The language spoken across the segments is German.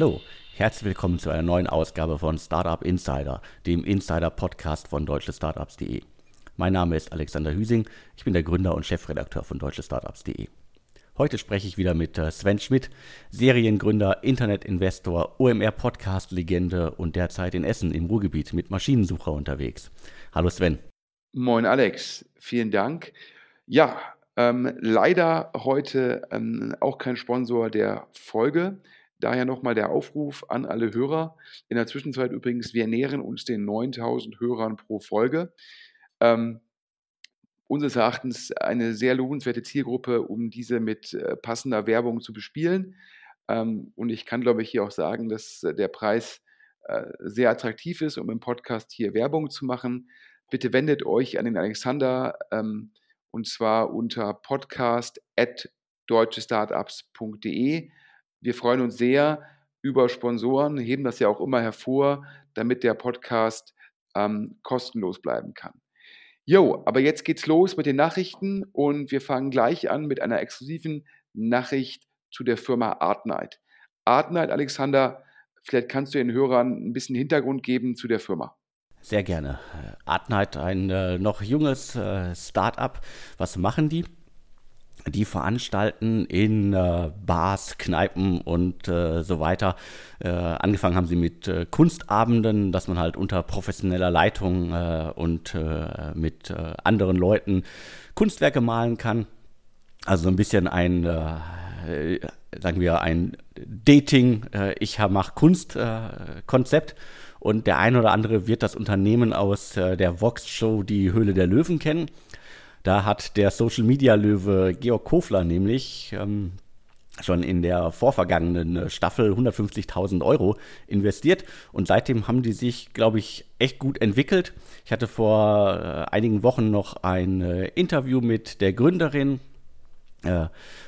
Hallo, herzlich willkommen zu einer neuen Ausgabe von Startup Insider, dem Insider-Podcast von deutschestartups.de. Mein Name ist Alexander Hüsing, ich bin der Gründer und Chefredakteur von deutschestartups.de. Heute spreche ich wieder mit äh, Sven Schmidt, Seriengründer, Internetinvestor, OMR-Podcast-Legende und derzeit in Essen im Ruhrgebiet mit Maschinensucher unterwegs. Hallo Sven. Moin Alex, vielen Dank. Ja, ähm, leider heute ähm, auch kein Sponsor der Folge. Daher nochmal der Aufruf an alle Hörer. In der Zwischenzeit übrigens, wir nähern uns den 9000 Hörern pro Folge. Ähm, unseres Erachtens eine sehr lohnenswerte Zielgruppe, um diese mit äh, passender Werbung zu bespielen. Ähm, und ich kann, glaube ich, hier auch sagen, dass äh, der Preis äh, sehr attraktiv ist, um im Podcast hier Werbung zu machen. Bitte wendet euch an den Alexander ähm, und zwar unter podcast.deutschestartups.de. Wir freuen uns sehr über Sponsoren, heben das ja auch immer hervor, damit der Podcast ähm, kostenlos bleiben kann. Jo, aber jetzt geht's los mit den Nachrichten und wir fangen gleich an mit einer exklusiven Nachricht zu der Firma Artnight. Artnight, Alexander, vielleicht kannst du den Hörern ein bisschen Hintergrund geben zu der Firma. Sehr gerne. Artnight, ein äh, noch junges äh, Start-up. Was machen die? Die veranstalten in äh, Bars, Kneipen und äh, so weiter. Äh, angefangen haben sie mit äh, Kunstabenden, dass man halt unter professioneller Leitung äh, und äh, mit anderen Leuten Kunstwerke malen kann. Also so ein bisschen ein, sagen wir, ein Dating, ich mache Kunst-Konzept. und der ein oder andere wird das Unternehmen aus der Vox-Show Die Höhle der Löwen kennen. Da hat der Social Media Löwe Georg Kofler nämlich ähm, schon in der vorvergangenen äh, Staffel 150.000 Euro investiert und seitdem haben die sich, glaube ich, echt gut entwickelt. Ich hatte vor äh, einigen Wochen noch ein äh, Interview mit der Gründerin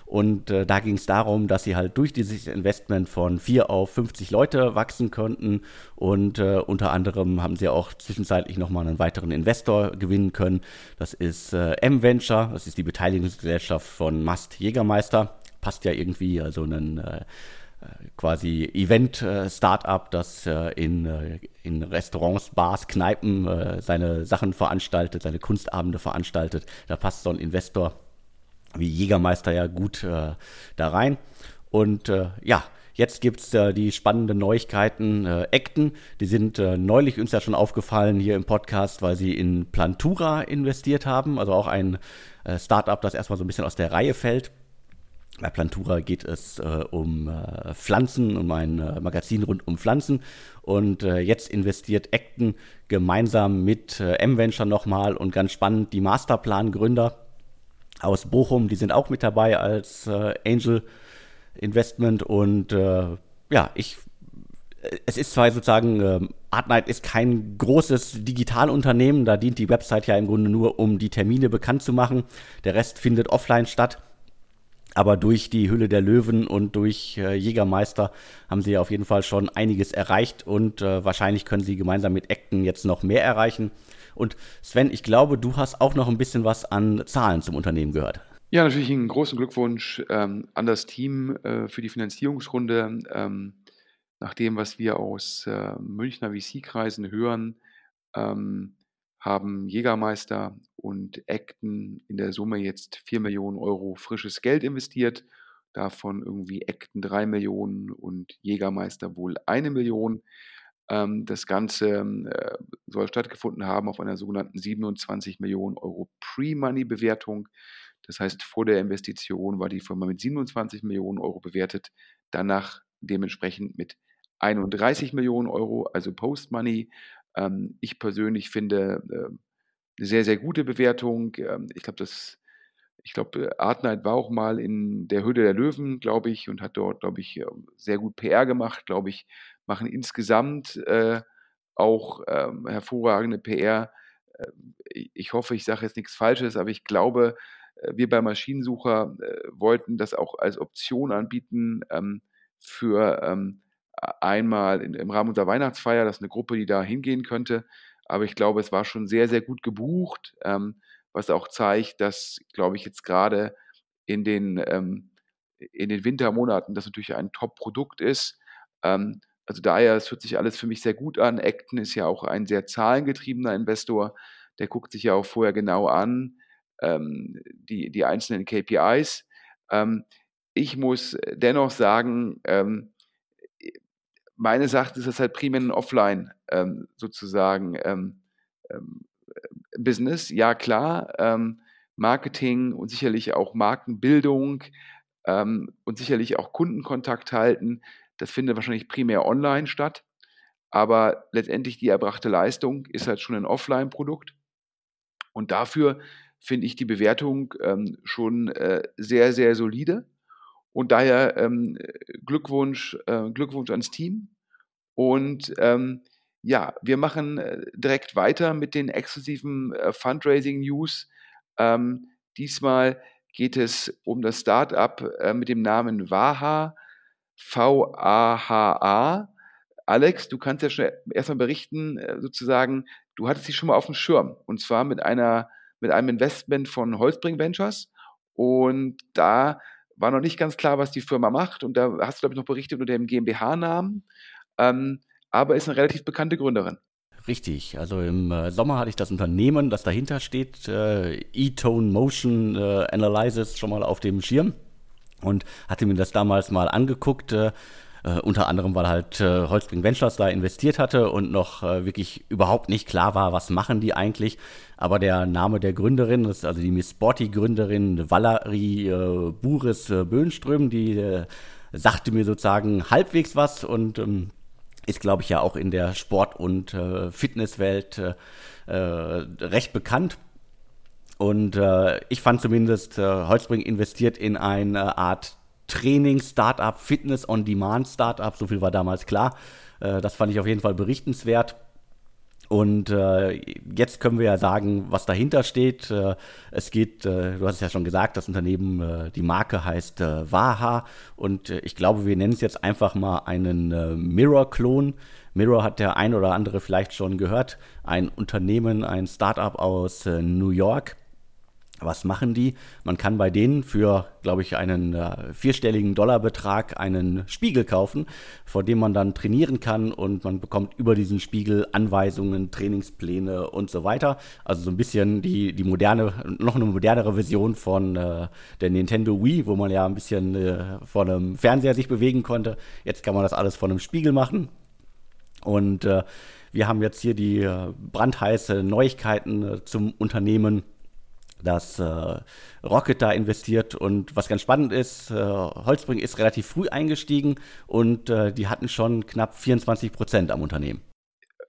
und äh, da ging es darum, dass sie halt durch dieses Investment von 4 auf 50 Leute wachsen konnten. Und äh, unter anderem haben sie auch zwischenzeitlich nochmal einen weiteren Investor gewinnen können. Das ist äh, M-Venture, das ist die Beteiligungsgesellschaft von Mast Jägermeister. Passt ja irgendwie, also ein äh, äh, quasi Event-Startup, das in, in Restaurants, Bars, Kneipen seine Sachen veranstaltet, seine Kunstabende veranstaltet. Da passt so ein Investor wie Jägermeister ja gut äh, da rein. Und äh, ja, jetzt gibt es äh, die spannenden Neuigkeiten. Äh, Acton, die sind äh, neulich uns ja schon aufgefallen hier im Podcast, weil sie in Plantura investiert haben. Also auch ein äh, Startup, das erstmal so ein bisschen aus der Reihe fällt. Bei Plantura geht es äh, um äh, Pflanzen, um ein äh, Magazin rund um Pflanzen. Und äh, jetzt investiert Acton gemeinsam mit äh, M-Venture nochmal und ganz spannend die Masterplan-Gründer aus Bochum, die sind auch mit dabei als äh, Angel Investment und äh, ja, ich es ist zwar sozusagen, äh, Artnight ist kein großes Digitalunternehmen, da dient die Website ja im Grunde nur, um die Termine bekannt zu machen. Der Rest findet offline statt. Aber durch die Hülle der Löwen und durch äh, Jägermeister haben sie auf jeden Fall schon einiges erreicht und äh, wahrscheinlich können sie gemeinsam mit Acton jetzt noch mehr erreichen. Und Sven, ich glaube, du hast auch noch ein bisschen was an Zahlen zum Unternehmen gehört. Ja, natürlich einen großen Glückwunsch ähm, an das Team äh, für die Finanzierungsrunde. Ähm, nach dem, was wir aus äh, Münchner VC-Kreisen hören, ähm, haben Jägermeister und Acton in der Summe jetzt 4 Millionen Euro frisches Geld investiert. Davon irgendwie Acton 3 Millionen und Jägermeister wohl eine Million. Ähm, das Ganze äh, soll stattgefunden haben auf einer sogenannten 27 Millionen Euro Pre-Money-Bewertung. Das heißt, vor der Investition war die Firma mit 27 Millionen Euro bewertet, danach dementsprechend mit 31 Millionen Euro, also Post-Money. Ähm, ich persönlich finde äh, eine sehr, sehr gute Bewertung. Ähm, ich glaube, das ich glaube, Artnight war auch mal in der Höhle der Löwen, glaube ich, und hat dort, glaube ich, sehr gut PR gemacht, glaube ich, machen insgesamt äh, auch ähm, hervorragende PR. Äh, ich hoffe, ich sage jetzt nichts Falsches, aber ich glaube, äh, wir bei Maschinensucher äh, wollten das auch als Option anbieten ähm, für ähm, einmal in, im Rahmen unserer Weihnachtsfeier. Das ist eine Gruppe, die da hingehen könnte. Aber ich glaube, es war schon sehr, sehr gut gebucht, ähm, was auch zeigt, dass, glaube ich, jetzt gerade in den, ähm, in den Wintermonaten das natürlich ein Top-Produkt ist Ähm, also daher, es hört sich alles für mich sehr gut an. Acton ist ja auch ein sehr zahlengetriebener Investor. Der guckt sich ja auch vorher genau an, ähm, die, die einzelnen KPIs. Ähm, ich muss dennoch sagen, ähm, meines Erachtens ist das halt primär ein Offline ähm, sozusagen ähm, ähm, Business. Ja, klar, ähm, Marketing und sicherlich auch Markenbildung ähm, und sicherlich auch Kundenkontakt halten. Das findet wahrscheinlich primär online statt. Aber letztendlich die erbrachte Leistung ist halt schon ein Offline-Produkt. Und dafür finde ich die Bewertung ähm, schon äh, sehr, sehr solide. Und daher ähm, Glückwunsch, äh, Glückwunsch ans Team. Und ähm, ja, wir machen äh, direkt weiter mit den exklusiven äh, Fundraising-News. Ähm, diesmal geht es um das Startup äh, mit dem Namen Vaha, V-A-H-A. Alex, du kannst ja schon erstmal berichten, äh, sozusagen, du hattest sie schon mal auf dem Schirm und zwar mit einer mit einem Investment von Holzbring Ventures und da war noch nicht ganz klar, was die Firma macht und da hast du, glaube ich, noch berichtet unter dem GmbH-Namen, ähm, aber ist eine relativ bekannte Gründerin. Richtig, also im äh, Sommer hatte ich das Unternehmen, das dahinter steht, äh, E-Tone Motion äh, Analysis, schon mal auf dem Schirm und hatte mir das damals mal angeguckt. Äh, äh, unter anderem, weil halt äh, Holzbring Ventures da investiert hatte und noch äh, wirklich überhaupt nicht klar war, was machen die eigentlich. Aber der Name der Gründerin, ist also die Miss Sporty-Gründerin Valerie äh, Buris äh, Böhnström, die äh, sagte mir sozusagen halbwegs was und ähm, ist, glaube ich, ja auch in der Sport- und äh, Fitnesswelt recht bekannt. Und äh, ich fand zumindest, äh, Holzbring investiert in eine Art Training-Startup, Fitness-on-Demand-Startup, so viel war damals klar. Äh, das fand ich auf jeden Fall berichtenswert. Und äh, jetzt können wir ja sagen, was dahinter steht. Äh, es geht, äh, du hast es ja schon gesagt, das Unternehmen, äh, die Marke heißt äh, Waha. Und ich glaube, wir nennen es jetzt einfach mal einen Mirror-Klon. Mirror hat der ein oder andere vielleicht schon gehört. Ein Unternehmen, ein Startup aus New York was machen die? Man kann bei denen für, glaube ich, einen äh, vierstelligen Dollarbetrag einen Spiegel kaufen, vor dem man dann trainieren kann und man bekommt über diesen Spiegel Anweisungen, Trainingspläne und so weiter. Also so ein bisschen die, die moderne, noch eine modernere Version von äh, der Nintendo Wii, wo man ja ein bisschen äh, vor einem Fernseher sich bewegen konnte. Jetzt kann man das alles vor einem Spiegel machen. Und äh, wir haben jetzt hier die äh, brandheiße Neuigkeiten äh, zum Unternehmen dass äh, Rocket da investiert und was ganz spannend ist, äh, Holzbring ist relativ früh eingestiegen und äh, die hatten schon knapp 24 Prozent am Unternehmen.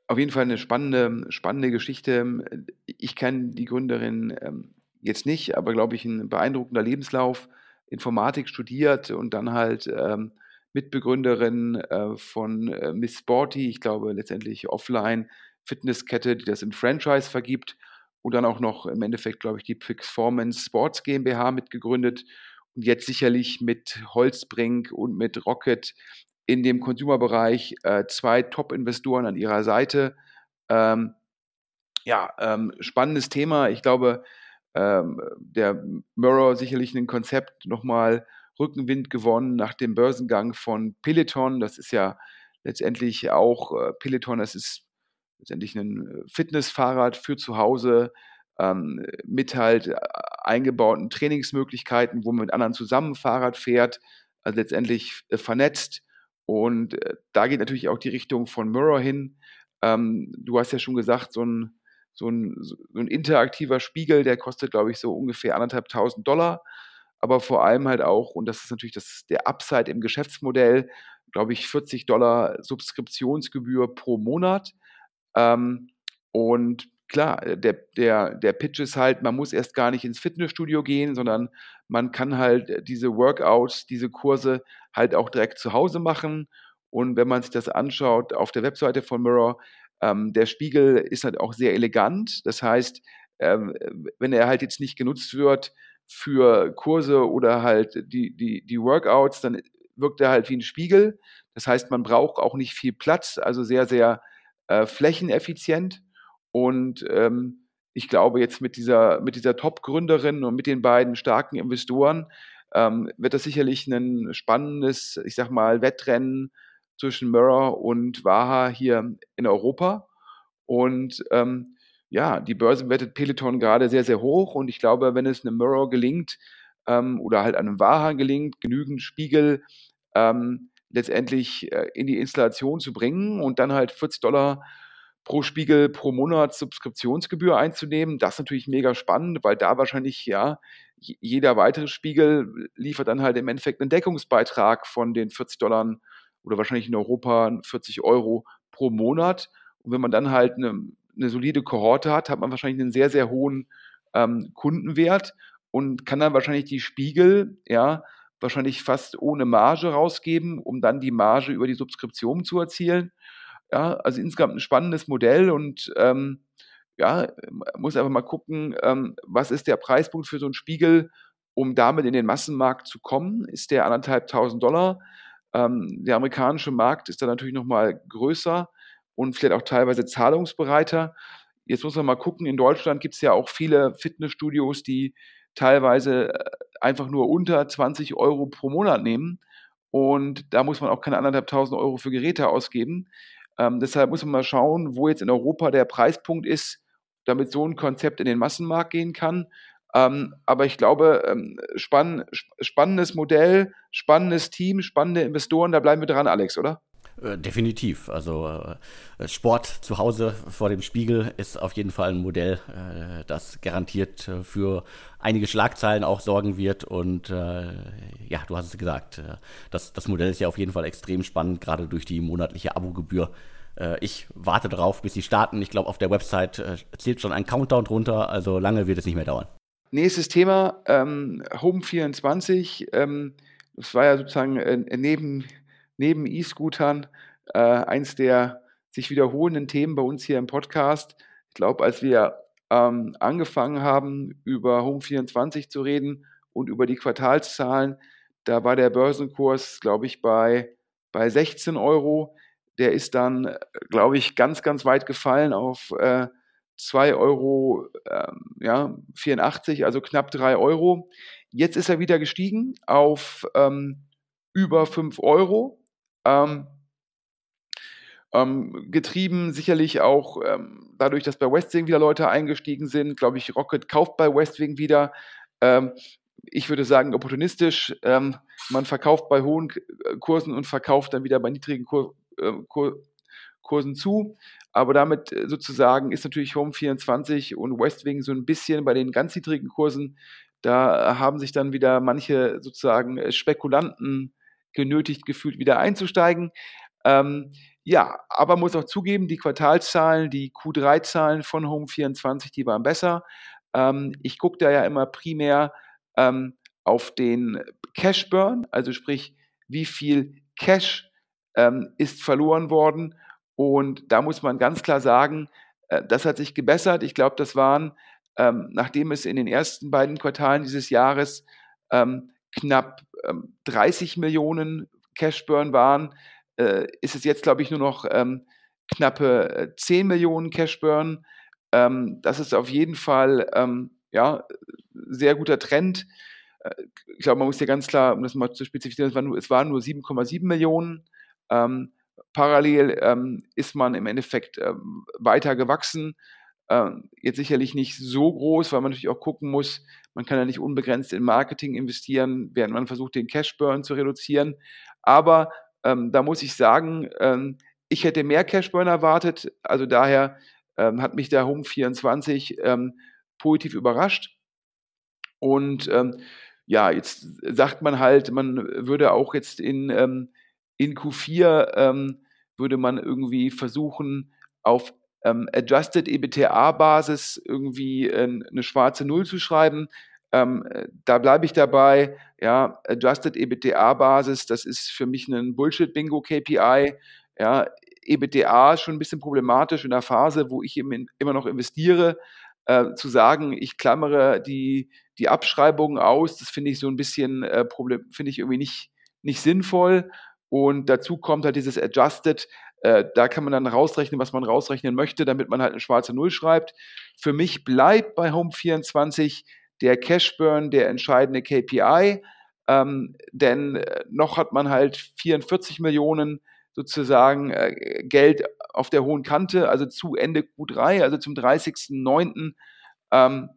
Auf jeden Fall eine spannende, spannende Geschichte. Ich kenne die Gründerin ähm, jetzt nicht, aber glaube ich ein beeindruckender Lebenslauf. Informatik studiert und dann halt ähm, Mitbegründerin äh, von äh, Miss Sporty, ich glaube letztendlich offline Fitnesskette, die das im Franchise vergibt und dann auch noch im Endeffekt, glaube ich, die Performance Sports GmbH mitgegründet und jetzt sicherlich mit Holzbrink und mit Rocket in dem Consumer-Bereich äh, zwei Top-Investoren an ihrer Seite. Ähm, ja, ähm, spannendes Thema. Ich glaube, ähm, der Mirror sicherlich ein Konzept nochmal Rückenwind gewonnen nach dem Börsengang von Peloton. Das ist ja letztendlich auch äh, Peloton, das ist letztendlich ein äh, Fitnessfahrrad für zu Hause ähm, mit halt äh, eingebauten Trainingsmöglichkeiten, wo man mit anderen zusammen Fahrrad fährt, also letztendlich äh, vernetzt. Und äh, da geht natürlich auch die Richtung von Mirror hin. Ähm, du hast ja schon gesagt, so ein, so, ein, so ein interaktiver Spiegel, der kostet, glaube ich, so ungefähr anderthalbtausend Dollar. Aber vor allem halt auch, und das ist natürlich das, der Upside im Geschäftsmodell, glaube ich, 40 Dollar Subskriptionsgebühr pro Monat. Ähm, und klar, äh, der, der, der Pitch ist halt, man muss erst gar nicht ins Fitnessstudio gehen, sondern man kann halt äh, diese Workouts, diese Kurse halt auch direkt zu Hause machen. Und wenn man sich das anschaut auf der Webseite von Mirror, ähm, der Spiegel ist halt auch sehr elegant. Das heißt, ähm, wenn er halt jetzt nicht genutzt wird für Kurse oder halt die, die, die Workouts, dann wirkt er halt wie ein Spiegel. Das heißt, man braucht auch nicht viel Platz, also sehr, sehr äh, flächeneffizient. Und ähm, ich glaube, jetzt mit dieser, mit dieser Top-Gründerin und mit den beiden starken Investoren ähm, wird das sicherlich ein spannendes, ich sag mal, Wettrennen zwischen Mirror und Waha hier in Europa. Und ähm, ja, die Börse wettet Peloton gerade sehr, sehr hoch. Und ich glaube, wenn es einem Mirror gelingt ähm, oder halt einem Waha gelingt, genügend Spiegel ähm, letztendlich äh, in die Installation zu bringen und dann halt 40 Dollar pro Spiegel pro Monat Subskriptionsgebühr einzunehmen. Das ist natürlich mega spannend, weil da wahrscheinlich ja jeder weitere Spiegel liefert dann halt im Endeffekt einen Deckungsbeitrag von den 40 Dollar oder wahrscheinlich in Europa 40 Euro pro Monat. Und wenn man dann halt eine, eine solide Kohorte hat, hat man wahrscheinlich einen sehr, sehr hohen ähm, Kundenwert und kann dann wahrscheinlich die Spiegel, ja, wahrscheinlich fast ohne Marge rausgeben, um dann die Marge über die Subskription zu erzielen. Ja, also insgesamt ein spannendes Modell und ähm, ja, muss einfach mal gucken, ähm, was ist der Preispunkt für so einen Spiegel, um damit in den Massenmarkt zu kommen? Ist der anderthalb tausend Dollar? Ähm, der amerikanische Markt ist da natürlich nochmal größer und vielleicht auch teilweise zahlungsbereiter. Jetzt muss man mal gucken, in Deutschland gibt es ja auch viele Fitnessstudios, die teilweise äh, einfach nur unter 20 Euro pro Monat nehmen. Und da muss man auch keine anderthalb tausend Euro für Geräte ausgeben. Ähm, deshalb muss man mal schauen, wo jetzt in Europa der Preispunkt ist, damit so ein Konzept in den Massenmarkt gehen kann. Ähm, aber ich glaube, ähm, spann spannendes Modell, spannendes Team, spannende Investoren, da bleiben wir dran, Alex, oder? Äh, definitiv. Also äh, Sport zu Hause vor dem Spiegel ist auf jeden Fall ein Modell, äh, das garantiert äh, für einige Schlagzeilen auch sorgen wird. Und äh, ja, du hast es gesagt, das, das Modell ist ja auf jeden Fall extrem spannend, gerade durch die monatliche Abogebühr ich warte darauf, bis sie starten. Ich glaube, auf der Website äh, zählt schon ein Countdown drunter, also lange wird es nicht mehr dauern. Nächstes Thema, ähm, Home 24. Ähm, das war ja sozusagen äh, neben, neben E-Scootern äh, eins der sich wiederholenden Themen bei uns hier im Podcast. Ich glaube, als wir ähm, angefangen haben, über Home 24 zu reden und über die Quartalszahlen, da war der Börsenkurs, glaube ich, bei, bei 16 Euro der ist dann, glaube ich, ganz, ganz weit gefallen auf äh, 2,84 Euro, ähm, ja, 84, also knapp 3 Euro. Jetzt ist er wieder gestiegen auf ähm, über 5 Euro. Ähm, ähm, getrieben sicherlich auch ähm, dadurch, dass bei Westwing wieder Leute eingestiegen sind. Glaube ich, Rocket kauft bei Westwing wieder. Ähm, ich würde sagen, opportunistisch. Ähm, man verkauft bei hohen Kursen und verkauft dann wieder bei niedrigen Kur äh, Kursen zu. Aber damit äh, sozusagen ist natürlich Home 24 und Westwing so ein bisschen bei den ganz niedrigen Kursen. Da haben sich dann wieder manche sozusagen äh, Spekulanten genötigt gefühlt, wieder einzusteigen. Ähm, ja, aber muss auch zugeben, die Quartalszahlen, die Q3-Zahlen von Home 24, die waren besser. Ähm, ich gucke da ja immer primär ähm, auf den Cash Burn, also sprich, wie viel Cash ähm, ist verloren worden. Und da muss man ganz klar sagen, äh, das hat sich gebessert. Ich glaube, das waren, ähm, nachdem es in den ersten beiden Quartalen dieses Jahres ähm, knapp 30 ähm, Millionen Cashburn waren, äh, ist es jetzt, glaube ich, nur noch ähm, knappe 10 äh, Millionen Cashburn. Ähm, das ist auf jeden Fall ja, sehr guter Trend. Ich glaube, man muss hier ganz klar, um das mal zu spezifizieren, es waren nur, nur 7,7 Millionen. Ähm, parallel ähm, ist man im Endeffekt ähm, weiter gewachsen. Ähm, jetzt sicherlich nicht so groß, weil man natürlich auch gucken muss, man kann ja nicht unbegrenzt in Marketing investieren, während man versucht, den Cashburn zu reduzieren. Aber ähm, da muss ich sagen, ähm, ich hätte mehr Cashburn erwartet. Also daher hat mich der Home 24 positiv überrascht. Und ja, jetzt sagt man halt, man würde auch jetzt in in Q4 ähm, würde man irgendwie versuchen, auf ähm, Adjusted EBTA-Basis irgendwie äh, eine schwarze Null zu schreiben. Ähm, da bleibe ich dabei. Ja, Adjusted EBTA-Basis, das ist für mich ein Bullshit-Bingo-KPI. Ja, EBTA ist schon ein bisschen problematisch in der Phase, wo ich immer noch investiere. Äh, zu sagen, ich klammere die, die Abschreibungen aus, das finde ich so ein bisschen äh, Problem, finde ich irgendwie nicht, nicht sinnvoll. Und dazu kommt halt dieses Adjusted. Äh, da kann man dann rausrechnen, was man rausrechnen möchte, damit man halt eine schwarze Null schreibt. Für mich bleibt bei Home24 der Cashburn der entscheidende KPI. Ähm, denn äh, noch hat man halt 44 Millionen sozusagen äh, Geld auf der hohen Kante, also zu Ende Q3, also zum 30.09. Ähm,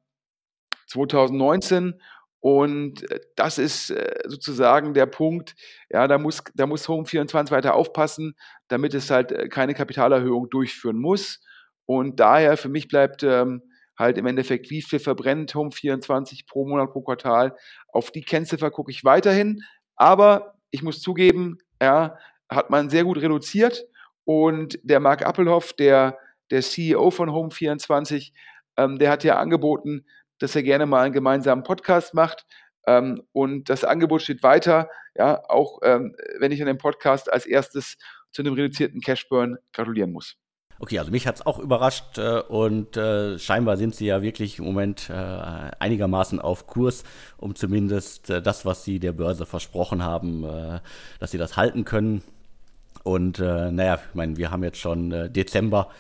2019. Und äh, das ist äh, sozusagen der Punkt, ja, da muss, da muss Home24 weiter aufpassen, damit es halt äh, keine Kapitalerhöhung durchführen muss. Und daher für mich bleibt ähm, halt im Endeffekt, wie viel verbrennt Home24 pro Monat, pro Quartal. Auf die Kennziffer gucke ich weiterhin. Aber ich muss zugeben, ja, hat man sehr gut reduziert. Und der Marc Appelhoff, der, der CEO von Home24, ähm, der hat ja angeboten, dass er gerne mal einen gemeinsamen Podcast macht. Ähm, und das Angebot steht weiter, ja, auch ähm, wenn ich an dem Podcast als erstes zu einem reduzierten Cashburn gratulieren muss. Okay, also mich hat es auch überrascht äh, und äh, scheinbar sind sie ja wirklich im Moment äh, einigermaßen auf Kurs, um zumindest äh, das, was sie der Börse versprochen haben, äh, dass sie das halten können. Und äh, naja, ich meine, wir haben jetzt schon Dezember,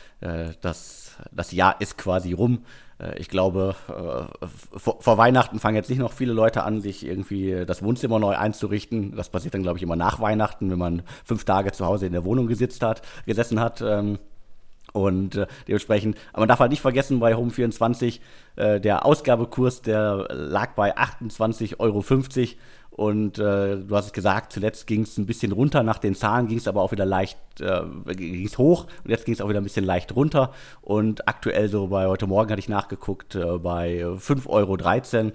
das, das Jahr ist quasi rum. Äh, ich glaube, äh, vor, Weihnachten fangen jetzt nicht noch viele Leute an, sich irgendwie das Wohnzimmer neu einzurichten. Das passiert dann, glaube ich, immer nach Weihnachten, wenn man fünf Tage zu Hause in der Wohnung gesitzt hat, gesessen hat. Und äh, dementsprechend, aber man darf halt nicht vergessen, bei Home24, äh, der Ausgabekurs, der lag bei 28,50 Euro. Und äh, du hast es gesagt, zuletzt ging es ein bisschen runter, nach den Zahlen ging es aber auch wieder leicht, äh, ging es hoch und jetzt ging es auch wieder ein bisschen leicht runter. Und aktuell so bei heute Morgen hatte ich nachgeguckt, äh, bei 5,13 Euro.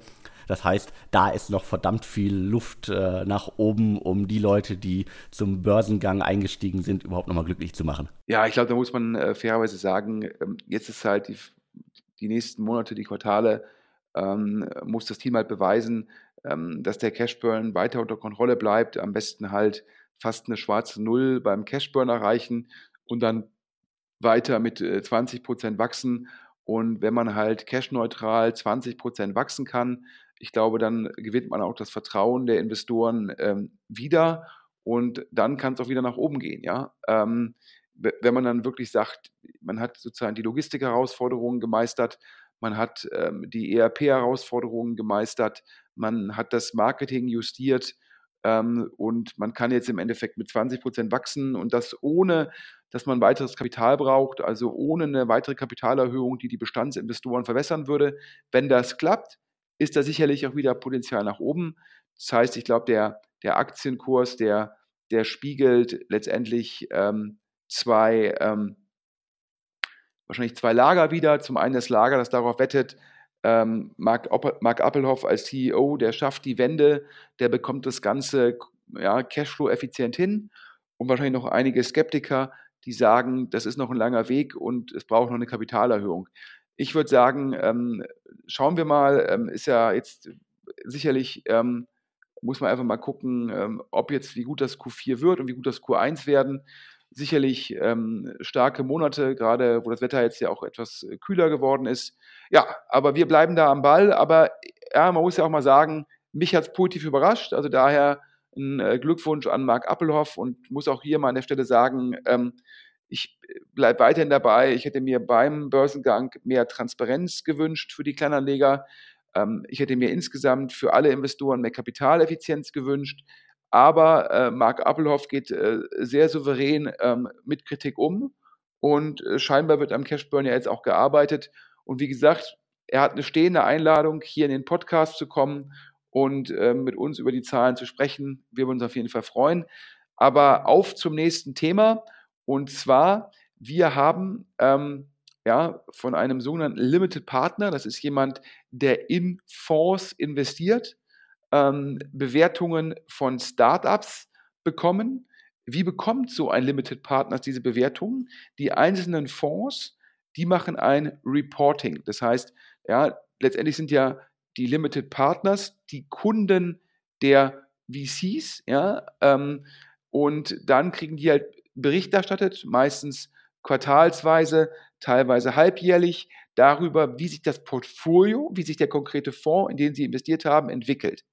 Das heißt, da ist noch verdammt viel Luft äh, nach oben, um die Leute, die zum Börsengang eingestiegen sind, überhaupt nochmal glücklich zu machen. Ja, ich glaube, da muss man äh, fairerweise sagen, ähm, jetzt ist halt die, die nächsten Monate, die Quartale, ähm, muss das Team halt beweisen, ähm, dass der Cashburn weiter unter Kontrolle bleibt. Am besten halt fast eine schwarze Null beim Cashburn erreichen und dann weiter mit 20 äh, Prozent wachsen. Und wenn man halt cashneutral 20 Prozent wachsen kann, ich glaube, dann gewinnt man auch das Vertrauen der Investoren ähm, wieder und dann kann es auch wieder nach oben gehen. Ja? Ähm, wenn man dann wirklich sagt, man hat sozusagen die Logistik-Herausforderungen gemeistert, man hat ähm, die ERP-Herausforderungen gemeistert, man hat das Marketing justiert ähm, und man kann jetzt im Endeffekt mit 20 Prozent wachsen und das ohne, dass man weiteres Kapital braucht, also ohne eine weitere Kapitalerhöhung, die die Bestandsinvestoren verwässern würde. Wenn das klappt, ist da sicherlich auch wieder Potenzial nach oben. Das heißt, ich glaube, der, der Aktienkurs, der, der spiegelt letztendlich ähm, zwei, ähm, wahrscheinlich zwei Lager wieder. Zum einen das Lager, das darauf wettet, ähm, Mark, Mark Appelhoff als CEO, der schafft die Wende, der bekommt das Ganze ja, Cashflow-effizient hin und wahrscheinlich noch einige Skeptiker, die sagen, das ist noch ein langer Weg und es braucht noch eine Kapitalerhöhung. Ich würde sagen, ähm, schauen wir mal, ähm, ist ja jetzt sicherlich, ähm, muss man einfach mal gucken, ähm, ob jetzt, wie gut das Q4 wird und wie gut das Q1 werden sicherlich ähm, starke Monate, gerade wo das Wetter jetzt ja auch etwas äh, kühler geworden ist. Ja, aber wir bleiben da am Ball. Aber ja, man muss ja auch mal sagen, mich hat es positiv überrascht. Also daher ein äh, Glückwunsch an Marc Appelhoff und muss auch hier mal an der Stelle sagen, ähm, ich bleibe weiterhin dabei. Ich hätte mir beim Börsengang mehr Transparenz gewünscht für die Kleinanleger. Ähm, ich hätte mir insgesamt für alle Investoren mehr Kapitaleffizienz gewünscht. Aber äh, Marc Appelhoff geht äh, sehr souverän ähm, mit Kritik um und äh, scheinbar wird am Cashburn ja jetzt auch gearbeitet. Und wie gesagt, er hat eine stehende Einladung, hier in den Podcast zu kommen und äh, mit uns über die Zahlen zu sprechen. Wir würden uns auf jeden Fall freuen. Aber auf zum nächsten Thema. Und zwar, wir haben ähm, ja, von einem sogenannten Limited Partner, das ist jemand, der in Fonds investiert, ähm, Bewertungen von Startups bekommen. Wie bekommt so ein Limited Partner diese Bewertungen? Die einzelnen Fonds, die machen ein Reporting. Das heißt, ja, letztendlich sind ja die Limited Partners die Kunden der VCs, ja, ähm, und dann kriegen die halt Bericht erstattet, meistens quartalsweise, teilweise halbjährlich, darüber, wie sich das Portfolio, wie sich der konkrete Fonds, in den sie investiert haben, entwickelt.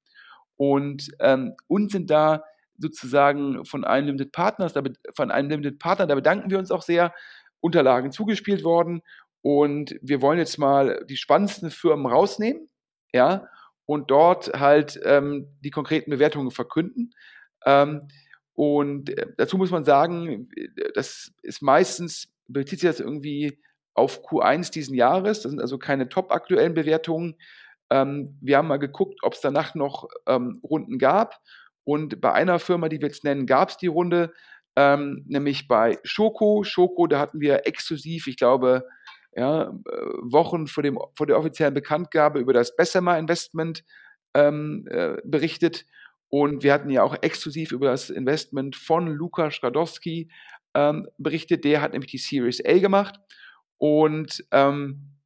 Und ähm, uns sind da sozusagen von einem Limited Partners, von einem Limited Partner, da bedanken wir uns auch sehr, Unterlagen zugespielt worden. Und wir wollen jetzt mal die spannendsten Firmen rausnehmen, ja, und dort halt ähm, die konkreten Bewertungen verkünden. Ähm, Und äh, dazu muss man sagen, das ist meistens, bezieht sich das irgendwie auf Q1 diesen Jahres. Das sind also keine top aktuellen Bewertungen. Ähm, wir haben mal geguckt, ob es danach noch ähm, Runden gab. Und bei einer Firma, die wir jetzt nennen, gab es die Runde, ähm, nämlich bei Schoko. Schoko, da hatten wir exklusiv, ich glaube, ja, äh, Wochen vor, dem, vor der offiziellen Bekanntgabe über das Bessemer Investment ähm, äh, berichtet. Und wir hatten ja auch exklusiv über das Investment von Lukas Skadowski ähm, berichtet. Der hat nämlich die Series A gemacht. Und ähm,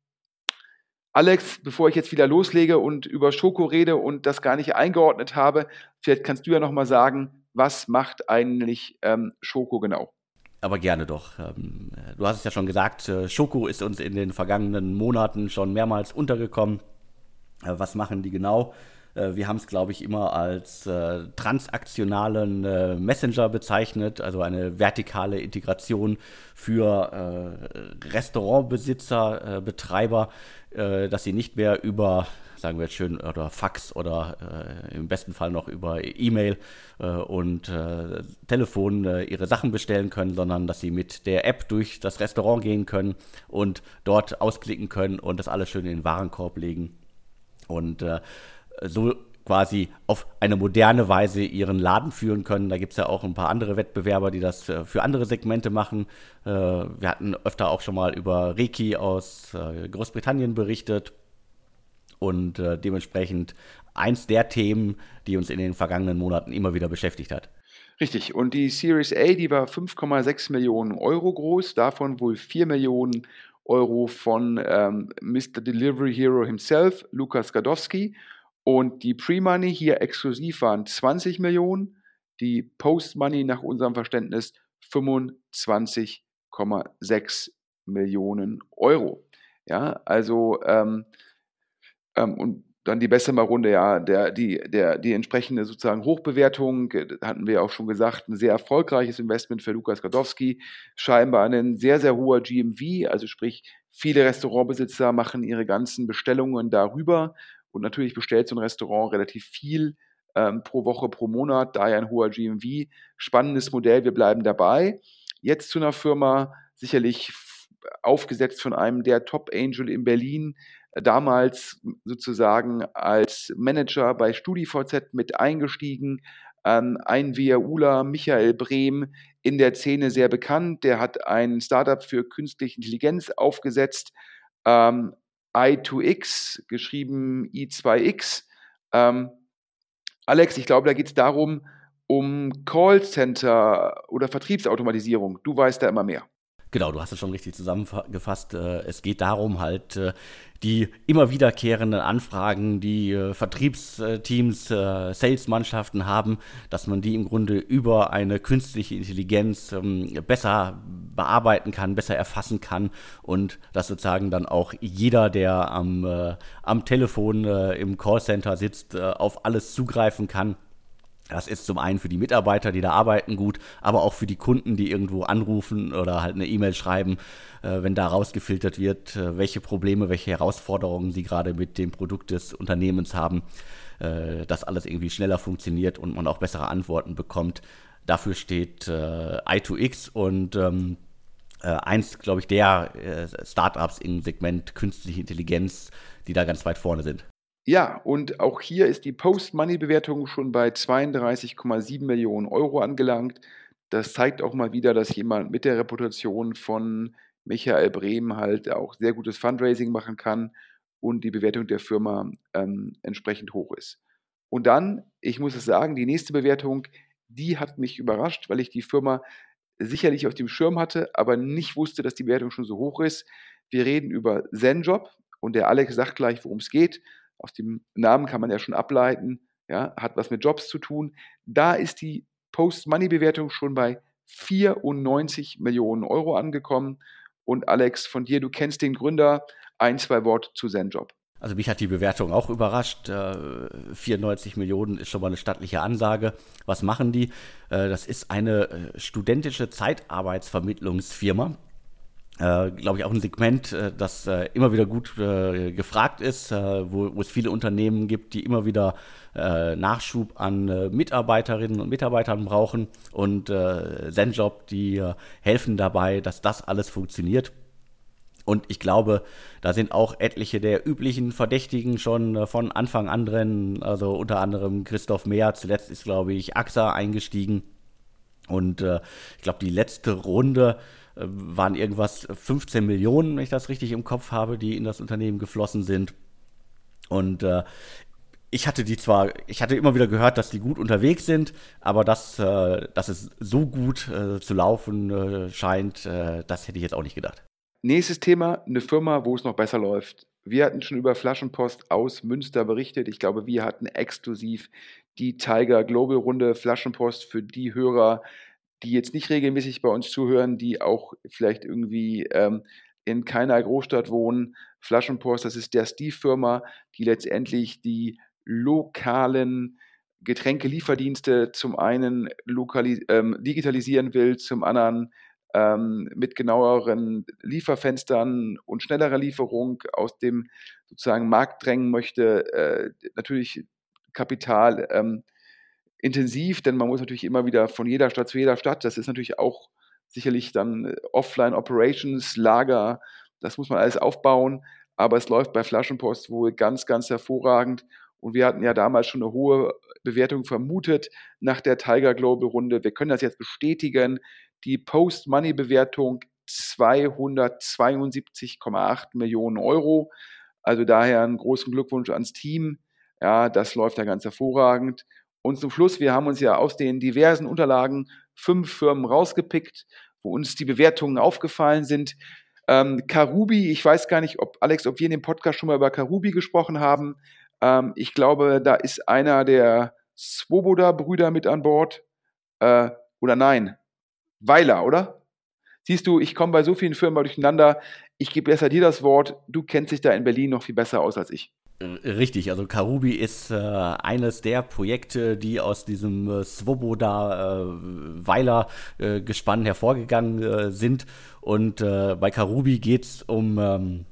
Alex, bevor ich jetzt wieder loslege und über Schoko rede und das gar nicht eingeordnet habe, vielleicht kannst du ja nochmal sagen, was macht eigentlich ähm, Schoko genau? Aber gerne doch. Ähm, du hast es ja schon gesagt, äh, Schoko ist uns in den vergangenen Monaten schon mehrmals untergekommen. Äh, was machen die genau? Äh, wir haben es, glaube ich, immer als äh, transaktionalen äh, Messenger bezeichnet, also eine vertikale Integration für äh, Restaurantbesitzer, äh, Betreiber, äh, dass sie nicht mehr über sagen wir jetzt schön, oder Fax oder äh, im besten Fall noch über E-Mail äh, und äh, Telefon ihre Sachen bestellen können, sondern dass sie mit der App durch das Restaurant gehen können und dort ausklicken können und das alles schön in den Warenkorb legen. Und so quasi auf eine moderne Weise ihren Laden führen können. Da gibt es ja auch ein paar andere Wettbewerber, die das äh, für andere Segmente machen. Äh, wir hatten öfter auch schon mal über Reiki aus äh, Großbritannien berichtet und dementsprechend eins der Themen, die uns in den vergangenen Monaten immer wieder beschäftigt hat. Richtig. Und die Series A, die war 5,6 Millionen Euro groß, davon wohl 4 Millionen Euro von ähm, Mr. Delivery Hero himself, Lukas Gadowski. Und die Pre-Money hier exklusiv waren 20 Millionen, die Post-Money nach unserem Verständnis 25,6 Millionen Euro. Ja, also ähm, ähm, und dann die Bessemer-Runde, ja, der, die, der, die entsprechende sozusagen Hochbewertung, äh, hatten wir auch schon gesagt, ein sehr erfolgreiches Investment für Lukas Gadowski, scheinbar ein sehr, sehr hoher GMV, also sprich, viele Restaurantbesitzer machen ihre ganzen Bestellungen darüber und natürlich bestellt so ein Restaurant relativ viel ähm, pro Woche, pro Monat, daher ein hoher GMV. Spannendes Modell, wir bleiben dabei. Jetzt zu einer Firma, sicherlich aufgesetzt von einem der Top Angel in Berlin, damals sozusagen als Manager bei StudiVZ mit eingestiegen. Ähm, ein VIAUler, Michael Brehm, in der Szene sehr bekannt. Der hat ein Startup für künstliche Intelligenz aufgesetzt, ähm, I2X, geschrieben I2X. Ähm, Alex, ich glaube, da geht es darum, um Callcenter oder Vertriebsautomatisierung. Du weißt da immer mehr. Genau, du hast es schon richtig zusammengefasst. Äh, es geht darum, halt äh, die immer wiederkehrenden Anfragen, die äh, Vertriebsteams, Salesmannschaften haben, dass man die im Grunde über eine künstliche Intelligenz ähm, besser bearbeiten kann, besser erfassen kann und dass sozusagen dann auch jeder, der am, am Telefon im Callcenter sitzt, auf alles zugreifen kann das ist zum einen für die Mitarbeiter, die da arbeiten, gut, aber auch für die Kunden, die irgendwo anrufen oder halt eine E-Mail schreiben, äh, wenn da rausgefiltert wird, äh, welche Probleme, welche Herausforderungen sie gerade mit dem Produkt des Unternehmens haben, äh, dass alles irgendwie schneller funktioniert und man auch bessere Antworten bekommt. Dafür steht äh, i2X und ähm, äh, eins, glaube ich, der Startups im Segment künstliche Intelligenz, die da ganz weit vorne sind. Ja, und auch hier ist die Post-Money-Bewertung schon bei 32,7 Millionen Euro angelangt. Das zeigt auch mal wieder, dass jemand mit der Reputation von Michael Brehm halt auch sehr gutes Fundraising machen kann und die Bewertung der Firma ähm, entsprechend hoch ist. Und dann, ich muss es sagen, die nächste Bewertung, die hat mich überrascht, weil ich die Firma sicherlich auf dem Schirm hatte, aber nicht wusste, dass die Bewertung schon so hoch ist. Wir reden über ZenJob und der Alex sagt gleich, worum es geht aus dem Namen kann man ja schon ableiten, ja, hat was mit Jobs zu tun. Da ist die Post-Money-Bewertung schon bei 94 Millionen Euro angekommen. Und Alex, von dir, du kennst den Gründer, ein, zwei Worte zu ZenJob. Also mich hat die Bewertung auch überrascht. 94 äh, Millionen ist schon mal eine stattliche Ansage. Was machen die? Äh, das ist eine äh, studentische Zeitarbeitsvermittlungsfirma, äh, glaube ich, auch ein Segment, äh, das äh, immer wieder gut äh, gefragt ist, äh, wo, wo, es viele Unternehmen gibt, die immer wieder äh, Nachschub an Mitarbeiterinnen und Mitarbeitern brauchen und Zenjob, die helfen dabei, dass das alles funktioniert. Und ich glaube, da sind auch etliche der üblichen Verdächtigen schon von Anfang an drin. Also unter anderem Christoph Mehr, zuletzt ist, glaube ich, AXA eingestiegen. Und ich glaube, die letzte Runde äh, waren irgendwas 15 Millionen, wenn ich das richtig im Kopf habe, die in das Unternehmen geflossen sind. Und äh, ich hatte die zwar, ich hatte immer wieder gehört, dass die gut unterwegs sind, aber dass, äh, dass es so gut äh, zu laufen äh, scheint, äh, das hätte ich jetzt auch nicht gedacht. Nächstes Thema, eine Firma, wo es noch besser läuft. Wir hatten schon über Flaschenpost aus Münster berichtet. Ich glaube, wir hatten exklusiv die Tiger Global Runde Flaschenpost für die Hörer, die jetzt nicht regelmäßig bei uns zuhören, die auch vielleicht irgendwie ähm, in keiner Großstadt wohnen. Flaschenpost, das ist der Steve-Firma, die letztendlich die lokalen Getränkelieferdienste zum einen ähm, digitalisieren will, zum anderen ähm, mit genaueren Lieferfenstern und schnellerer Lieferung aus dem sozusagen Markt drängen möchte, äh, natürlich Kapital ähm, intensiv, denn man muss natürlich immer wieder von jeder Stadt zu jeder Stadt, das ist natürlich auch sicherlich dann äh, Offline-Operations, Lager, das muss man alles aufbauen, aber es läuft bei Flaschenpost wohl ganz, ganz hervorragend und wir hatten ja damals schon eine hohe Bewertung vermutet nach der Tiger Global Runde. Wir können das jetzt bestätigen. Die Post-Money-Bewertung 272,8 Millionen Euro. Also daher einen großen Glückwunsch ans Team. Ja, das läuft ja ganz hervorragend. Und zum Schluss, wir haben uns ja aus den diversen Unterlagen fünf Firmen rausgepickt, wo uns die Bewertungen aufgefallen sind. Ähm, Karubi, ich weiß gar nicht, ob Alex, ob wir in dem Podcast schon mal über Karubi gesprochen haben. Ähm, ich glaube, da ist einer der Swoboda-Brüder mit an Bord. Äh, oder nein, Weiler, oder? Siehst du, ich komme bei so vielen Firmen durcheinander. Ich gebe besser dir das Wort. Du kennst dich da in Berlin noch viel besser aus als ich. Richtig, also Karubi ist äh, eines der Projekte, die aus diesem äh, Svoboda äh, äh, hervorgegangen äh, sind. Und äh, bei Karubi geht es um, ähm,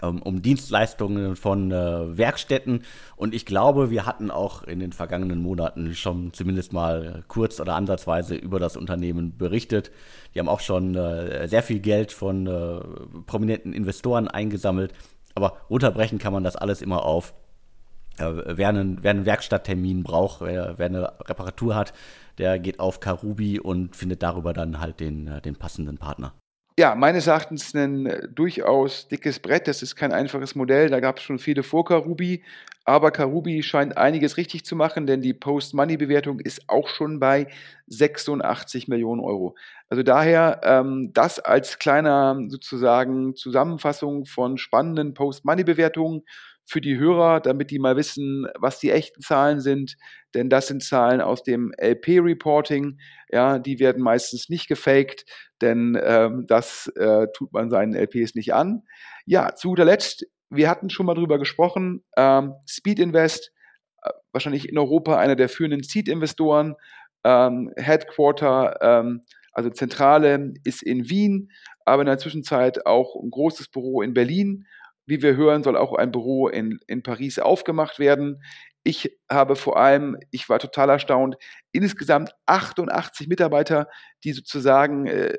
um, um, Dienstleistungen von äh, Werkstätten. Und ich glaube, wir hatten auch in den vergangenen Monaten schon zumindest mal kurz oder ansatzweise über das Unternehmen berichtet. Die haben auch schon sehr viel Geld von prominenten Investoren eingesammelt aber runterbrechen kann man das alles immer auf. Äh, wer, einen, wer einen Werkstatttermin braucht, wer, wer, eine Reparatur hat, der geht auf Karubi und findet darüber dann halt den, äh, den passenden Partner. Ja, meines Erachtens ein äh, durchaus dickes Brett. Das ist kein einfaches Modell. Da gab es schon viele vor Karubi. Aber Karubi scheint einiges richtig zu machen, denn die Post-Money-Bewertung ist auch schon bei 86 Millionen Euro. Also daher ähm, das als kleiner sozusagen Zusammenfassung von spannenden Post-Money-Bewertungen für die Hörer, damit die mal wissen, was die echten Zahlen sind. Denn das sind Zahlen aus dem LP-Reporting. Ja, die werden meistens nicht gefaked, denn ähm, das äh, tut man seinen LPs nicht an. Ja, zu guter Letzt, wir hatten schon mal drüber gesprochen. Ähm, Speed Invest, äh, wahrscheinlich in Europa einer der führenden Seed-Investoren. Ähm, Headquarter, ähm, also Zentrale ist in Wien, aber in der Zwischenzeit auch ein großes Büro in Berlin wie wir hören, soll auch ein Büro in, in Paris aufgemacht werden. Ich habe vor allem, ich war total erstaunt, insgesamt 88 Mitarbeiter, die sozusagen äh,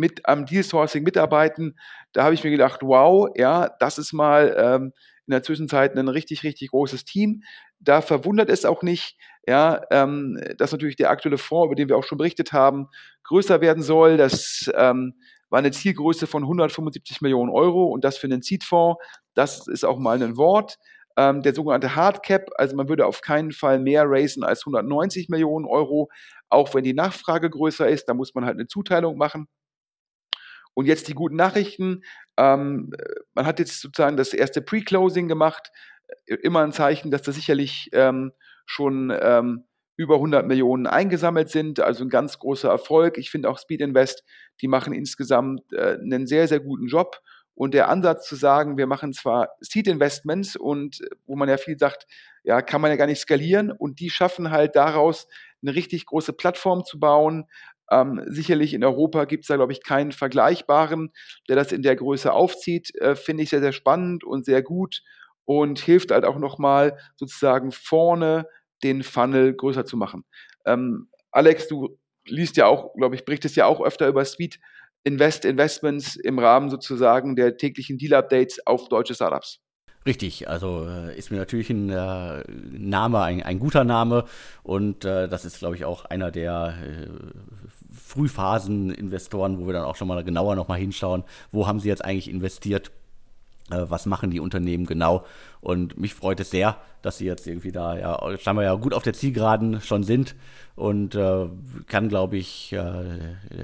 mit am Deal Sourcing mitarbeiten. Da habe ich mir gedacht, wow, ja, das ist mal ähm, in der Zwischenzeit ein richtig, richtig großes Team. Da verwundert es auch nicht, ja, ähm, dass natürlich der aktuelle Fonds, über den wir auch schon berichtet haben, größer werden soll. Das ähm, war eine Zielgröße von 175 Millionen Euro und das für einen Seedfonds, das ist auch mal ein Wort. Ähm, der sogenannte Hardcap, also man würde auf keinen Fall mehr raisen als 190 Millionen Euro, auch wenn die Nachfrage größer ist, da muss man halt eine Zuteilung machen. Und jetzt die guten Nachrichten. Ähm, man hat jetzt sozusagen das erste Pre-Closing gemacht. Immer ein Zeichen, dass das sicherlich ähm, schon ähm, über 100 Millionen eingesammelt sind, also ein ganz großer Erfolg. Ich finde auch Speed Invest, die machen insgesamt äh, einen sehr, sehr guten Job. Und der Ansatz zu sagen, wir machen zwar Seed Investments und äh, wo man ja viel sagt, ja, kann man ja gar nicht skalieren und die schaffen halt daraus eine richtig große Plattform zu bauen, Ähm, sicherlich in Europa gibt es da, glaube ich, keinen vergleichbaren, der das in der Größe aufzieht. Äh, Finde ich sehr, sehr spannend und sehr gut und hilft halt auch nochmal sozusagen vorne den Funnel größer zu machen. Ähm, Alex, du liest ja auch, glaube ich, berichtest ja auch öfter über Speed Invest Investments im Rahmen sozusagen der täglichen Deal-Updates auf deutsche Startups. Richtig, also äh, ist mir natürlich ein äh, Name, ein, ein, guter Name und äh, das ist, glaube ich, auch einer der äh, Frühphasen-Investoren, wo wir dann auch schon mal genauer nochmal hinschauen, wo haben sie jetzt eigentlich investiert, äh, was machen die Unternehmen genau? Und mich freut es sehr, dass sie jetzt irgendwie da ja scheinbar ja gut auf der Zielgeraden schon sind und äh, kann, glaube ich,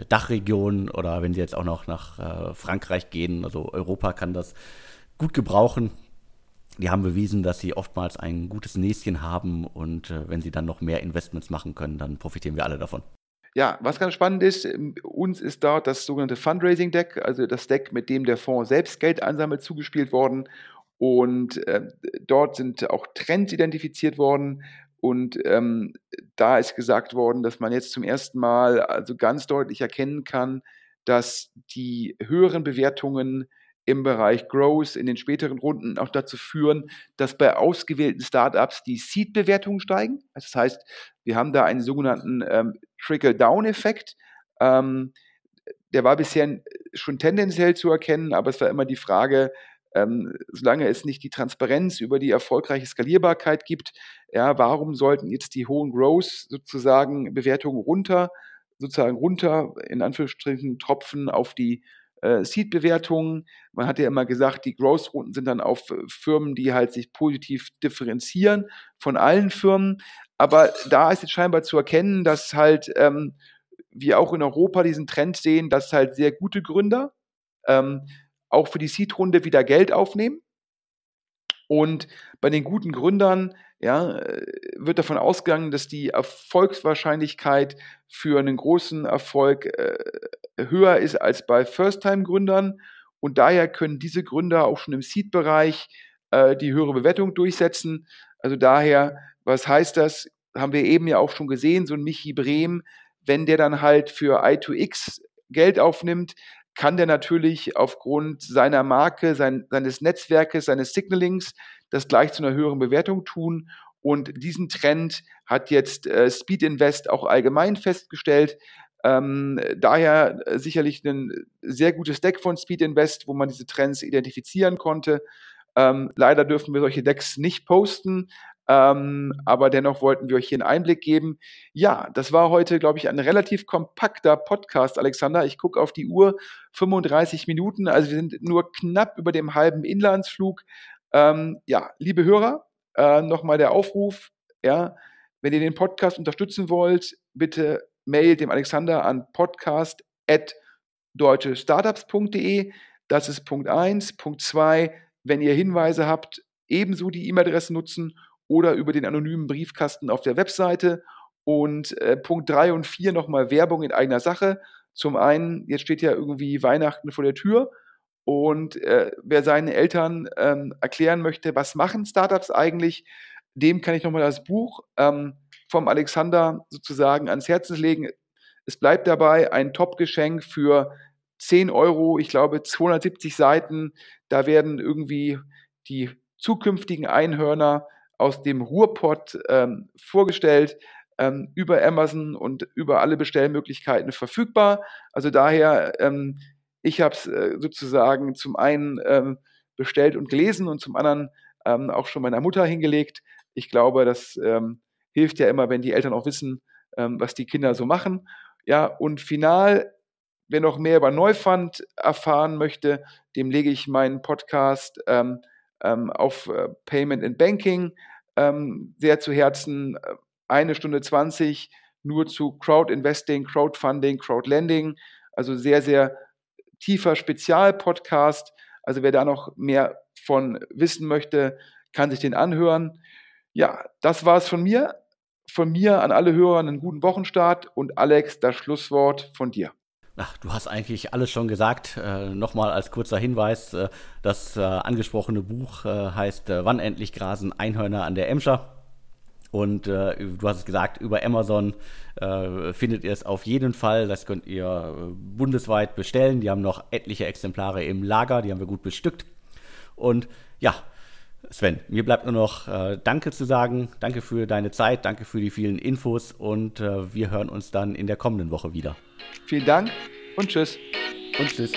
Dachregion oder wenn sie jetzt auch noch nach Frankreich gehen, also Europa kann das gut gebrauchen. Die haben bewiesen, dass sie oftmals ein gutes Näschen haben und äh, wenn sie dann noch mehr Investments machen können, dann profitieren wir alle davon. Ja, was ganz spannend ist, ähm, uns ist dort das sogenannte Fundraising Deck, also das Deck, mit dem der Fonds selbst Geld ansammelt, zugespielt worden. Und äh, dort sind auch Trends identifiziert worden. Und ähm, da ist gesagt worden, dass man jetzt zum ersten Mal also ganz deutlich erkennen kann, dass die höheren Bewertungen im Bereich Growth in den späteren Runden auch dazu führen, dass bei ausgewählten Startups die Seed-Bewertungen steigen. Das heißt, wir haben da einen sogenannten ähm, Trickle-Down-Effekt. Ähm, der war bisher schon tendenziell zu erkennen, aber es war immer die Frage, ähm, solange es nicht die Transparenz über die erfolgreiche Skalierbarkeit gibt, ja, warum sollten jetzt die hohen Growth sozusagen Bewertungen runter, sozusagen runter, in Anführungsstrichen tropfen auf die äh, Seed-Bewertungen. Man hat ja immer gesagt, die Growth-Runden sind dann auf äh, Firmen, die halt sich positiv differenzieren von allen Firmen. Aber da ist jetzt scheinbar zu erkennen, dass halt ähm, wir auch in Europa diesen Trend sehen, dass halt sehr gute Gründer ähm, auch für die Seed-Runde wieder Geld aufnehmen. Und bei den guten Gründern ja, äh, wird davon ausgegangen, dass die Erfolgswahrscheinlichkeit für einen großen Erfolg äh, höher ist als bei First-Time-Gründern. Und daher können diese Gründer auch schon im Seed-Bereich äh, die höhere Bewertung durchsetzen. Also daher, was heißt das? Haben wir eben ja auch schon gesehen, so ein Michi Brehm, wenn der dann halt für I2X Geld aufnimmt, kann der natürlich aufgrund seiner Marke, sein, seines Netzwerkes, seines Signalings das gleich zu einer höheren Bewertung tun. Und diesen Trend hat jetzt äh, Speed Invest auch allgemein festgestellt. Ähm, daher äh, sicherlich ein sehr gutes Deck von Speed Invest, wo man diese Trends identifizieren konnte. Ähm, leider dürfen wir solche Decks nicht posten, ähm, aber dennoch wollten wir euch hier einen Einblick geben. Ja, das war heute, glaube ich, ein relativ kompakter Podcast, Alexander. Ich gucke auf die Uhr, 35 Minuten, also wir sind nur knapp über dem halben Inlandsflug. Ähm, ja, liebe Hörer, äh, nochmal der Aufruf, ja, wenn ihr den Podcast unterstützen wollt, bitte mailt dem Alexander an podcast.deutschestartups.de. Das ist Punkt 1. Punkt 2, wenn ihr Hinweise habt, ebenso die E-Mail-Adresse nutzen oder über den anonymen Briefkasten auf der Webseite. Und äh, Punkt 3 und 4 nochmal Werbung in eigener Sache. Zum einen, jetzt steht ja irgendwie Weihnachten vor der Tür. Und äh, wer seinen Eltern ähm, erklären möchte, was machen Startups eigentlich, dem kann ich nochmal das Buch ähm, vom Alexander sozusagen ans Herzen legen. Es bleibt dabei ein Top-Geschenk für 10 Euro, ich glaube 270 Seiten. Da werden irgendwie die zukünftigen Einhörner aus dem Ruhrpott ähm, vorgestellt, ähm, über Amazon und über alle Bestellmöglichkeiten verfügbar. Also daher ähm, ich habe es äh, sozusagen zum einen ähm, bestellt und gelesen und zum anderen ähm, auch schon meiner Mutter hingelegt. Ich glaube, das ähm, hilft ja immer, wenn die Eltern auch wissen, ähm, was die Kinder so machen. Ja, und final, wer noch mehr über Neufund erfahren möchte, dem lege ich meinen Podcast ähm, ähm, auf äh, Payment and Banking sehr zu Herzen. Eine Stunde 20 nur zu Crowd Investing, Crowdfunding, Crowdlending. Also sehr, sehr tiefer Spezialpodcast. Also wer da noch mehr von wissen möchte, kann sich den anhören. Ja, das war es von mir. Von mir an alle Hörer einen guten Wochenstart und Alex, das Schlusswort von dir. Ach, du hast eigentlich alles schon gesagt. Äh, Nochmal als kurzer Hinweis: äh, Das äh, angesprochene Buch äh, heißt äh, Wann endlich grasen Einhörner an der Emscher. Und äh, du hast es gesagt, über Amazon äh, findet ihr es auf jeden Fall. Das könnt ihr äh, bundesweit bestellen. Die haben noch etliche Exemplare im Lager, die haben wir gut bestückt. Und ja, Sven, mir bleibt nur noch äh, Danke zu sagen. Danke für deine Zeit, danke für die vielen Infos und äh, wir hören uns dann in der kommenden Woche wieder. Vielen Dank und tschüss. Und tschüss.